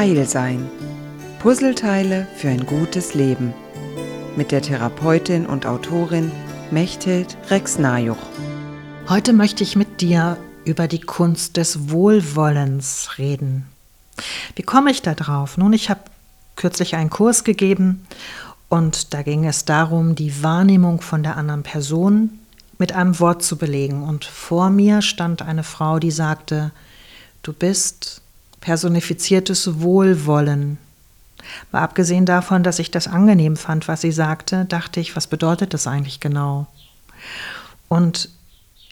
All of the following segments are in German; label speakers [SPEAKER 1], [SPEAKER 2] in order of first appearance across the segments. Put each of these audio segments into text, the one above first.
[SPEAKER 1] Heilsein. Puzzleteile für ein gutes Leben. Mit der Therapeutin und Autorin Mechthild Rex-Najuch.
[SPEAKER 2] Heute möchte ich mit dir über die Kunst des Wohlwollens reden. Wie komme ich da drauf? Nun, ich habe kürzlich einen Kurs gegeben und da ging es darum, die Wahrnehmung von der anderen Person mit einem Wort zu belegen. Und vor mir stand eine Frau, die sagte, du bist personifiziertes Wohlwollen. Mal abgesehen davon, dass ich das angenehm fand, was sie sagte, dachte ich, was bedeutet das eigentlich genau? Und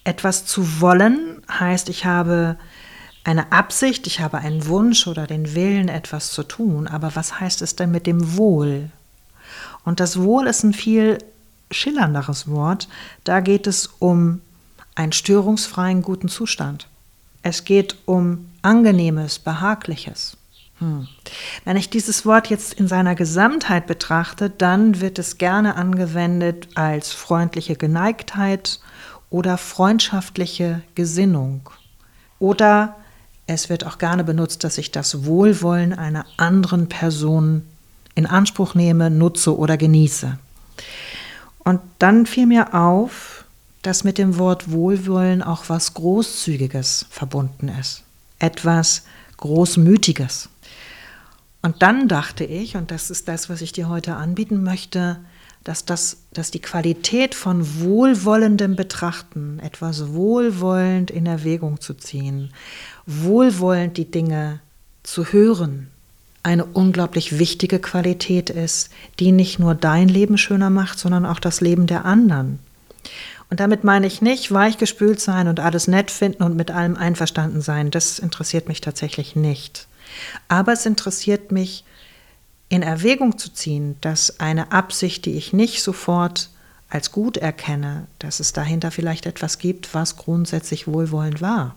[SPEAKER 2] etwas zu wollen heißt, ich habe eine Absicht, ich habe einen Wunsch oder den Willen, etwas zu tun. Aber was heißt es denn mit dem Wohl? Und das Wohl ist ein viel schillernderes Wort. Da geht es um einen störungsfreien guten Zustand. Es geht um angenehmes, behagliches. Hm. Wenn ich dieses Wort jetzt in seiner Gesamtheit betrachte, dann wird es gerne angewendet als freundliche Geneigtheit oder freundschaftliche Gesinnung. Oder es wird auch gerne benutzt, dass ich das Wohlwollen einer anderen Person in Anspruch nehme, nutze oder genieße. Und dann fiel mir auf, dass mit dem Wort Wohlwollen auch was Großzügiges verbunden ist etwas Großmütiges. Und dann dachte ich, und das ist das, was ich dir heute anbieten möchte, dass, das, dass die Qualität von wohlwollendem Betrachten, etwas wohlwollend in Erwägung zu ziehen, wohlwollend die Dinge zu hören, eine unglaublich wichtige Qualität ist, die nicht nur dein Leben schöner macht, sondern auch das Leben der anderen. Und damit meine ich nicht weichgespült sein und alles nett finden und mit allem einverstanden sein. Das interessiert mich tatsächlich nicht. Aber es interessiert mich, in Erwägung zu ziehen, dass eine Absicht, die ich nicht sofort als gut erkenne, dass es dahinter vielleicht etwas gibt, was grundsätzlich wohlwollend war.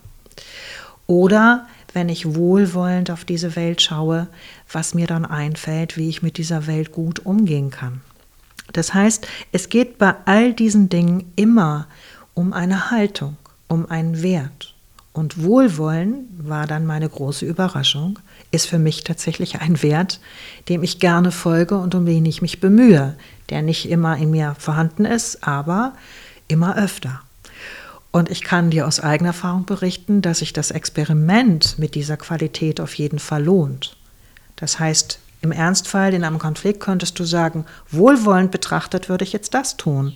[SPEAKER 2] Oder wenn ich wohlwollend auf diese Welt schaue, was mir dann einfällt, wie ich mit dieser Welt gut umgehen kann. Das heißt, es geht bei all diesen Dingen immer um eine Haltung, um einen Wert. Und Wohlwollen war dann meine große Überraschung, ist für mich tatsächlich ein Wert, dem ich gerne folge und um den ich mich bemühe, der nicht immer in mir vorhanden ist, aber immer öfter. Und ich kann dir aus eigener Erfahrung berichten, dass sich das Experiment mit dieser Qualität auf jeden Fall lohnt. Das heißt, im Ernstfall in einem Konflikt könntest du sagen, wohlwollend betrachtet würde ich jetzt das tun.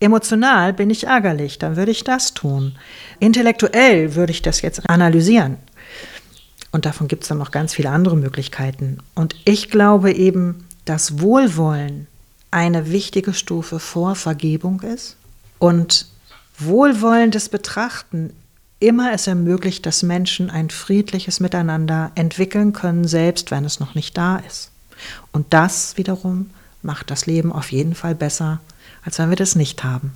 [SPEAKER 2] Emotional bin ich ärgerlich, dann würde ich das tun. Intellektuell würde ich das jetzt analysieren. Und davon gibt es dann noch ganz viele andere Möglichkeiten. Und ich glaube eben, dass Wohlwollen eine wichtige Stufe vor Vergebung ist und wohlwollendes Betrachten immer es ermöglicht, dass Menschen ein friedliches Miteinander entwickeln können, selbst wenn es noch nicht da ist. Und das wiederum macht das Leben auf jeden Fall besser, als wenn wir das nicht haben.